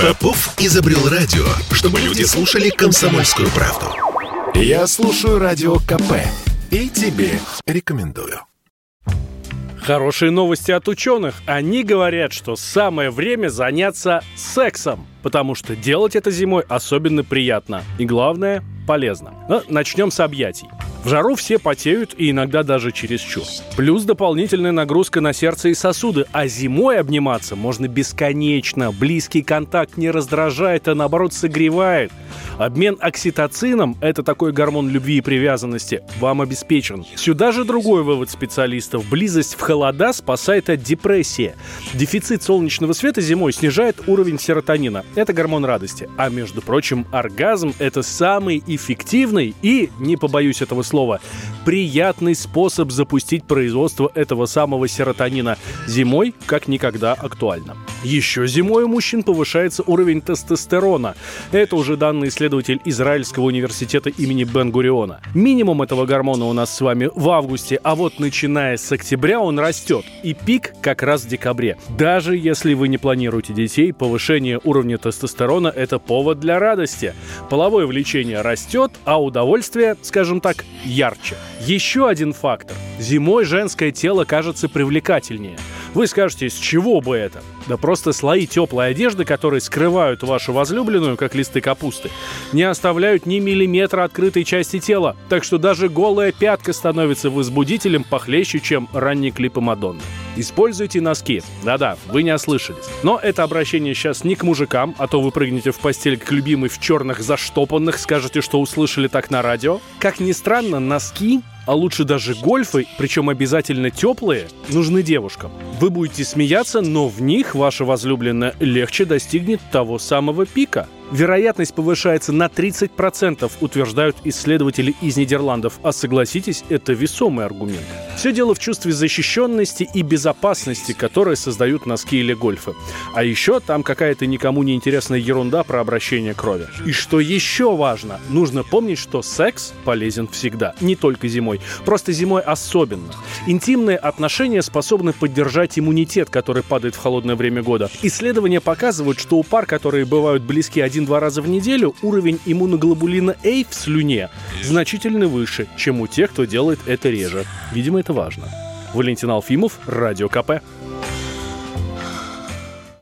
Попов изобрел радио, чтобы люди слушали комсомольскую правду. Я слушаю радио КП и тебе рекомендую. Хорошие новости от ученых. Они говорят, что самое время заняться сексом, потому что делать это зимой особенно приятно. И главное, полезно. Но начнем с объятий. В жару все потеют и иногда даже чересчур. Плюс дополнительная нагрузка на сердце и сосуды, а зимой обниматься можно бесконечно. Близкий контакт не раздражает, а наоборот согревает. Обмен окситоцином – это такой гормон любви и привязанности – вам обеспечен. Сюда же другой вывод специалистов. Близость в холода спасает от депрессии. Дефицит солнечного света зимой снижает уровень серотонина. Это гормон радости. А между прочим, оргазм – это самый эффективный и, не побоюсь этого слова, приятный способ запустить производство этого самого серотонина. Зимой как никогда актуально. Еще зимой у мужчин повышается уровень тестостерона. Это уже данный исследователь Израильского университета имени Бен-Гуриона. Минимум этого гормона у нас с вами в августе, а вот начиная с октября он растет. И пик как раз в декабре. Даже если вы не планируете детей, повышение уровня тестостерона – это повод для радости. Половое влечение растет, а удовольствие, скажем так, ярче. Еще один фактор. Зимой женское тело кажется привлекательнее. Вы скажете, с чего бы это? Да просто слои теплой одежды, которые скрывают вашу возлюбленную, как листы капусты, не оставляют ни миллиметра открытой части тела. Так что даже голая пятка становится возбудителем похлеще, чем ранние клипы Мадонны. Используйте носки. Да-да, вы не ослышались. Но это обращение сейчас не к мужикам, а то вы прыгнете в постель к любимой в черных заштопанных, скажете, что услышали так на радио. Как ни странно, носки а лучше даже гольфы, причем обязательно теплые, нужны девушкам. Вы будете смеяться, но в них ваша возлюбленная легче достигнет того самого пика – вероятность повышается на 30%, утверждают исследователи из Нидерландов. А согласитесь, это весомый аргумент. Все дело в чувстве защищенности и безопасности, которые создают носки или гольфы. А еще там какая-то никому не интересная ерунда про обращение крови. И что еще важно, нужно помнить, что секс полезен всегда, не только зимой. Просто зимой особенно. Интимные отношения способны поддержать иммунитет, который падает в холодное время года. Исследования показывают, что у пар, которые бывают близки один один-два раза в неделю, уровень иммуноглобулина А в слюне значительно выше, чем у тех, кто делает это реже. Видимо, это важно. Валентин Алфимов, Радио КП.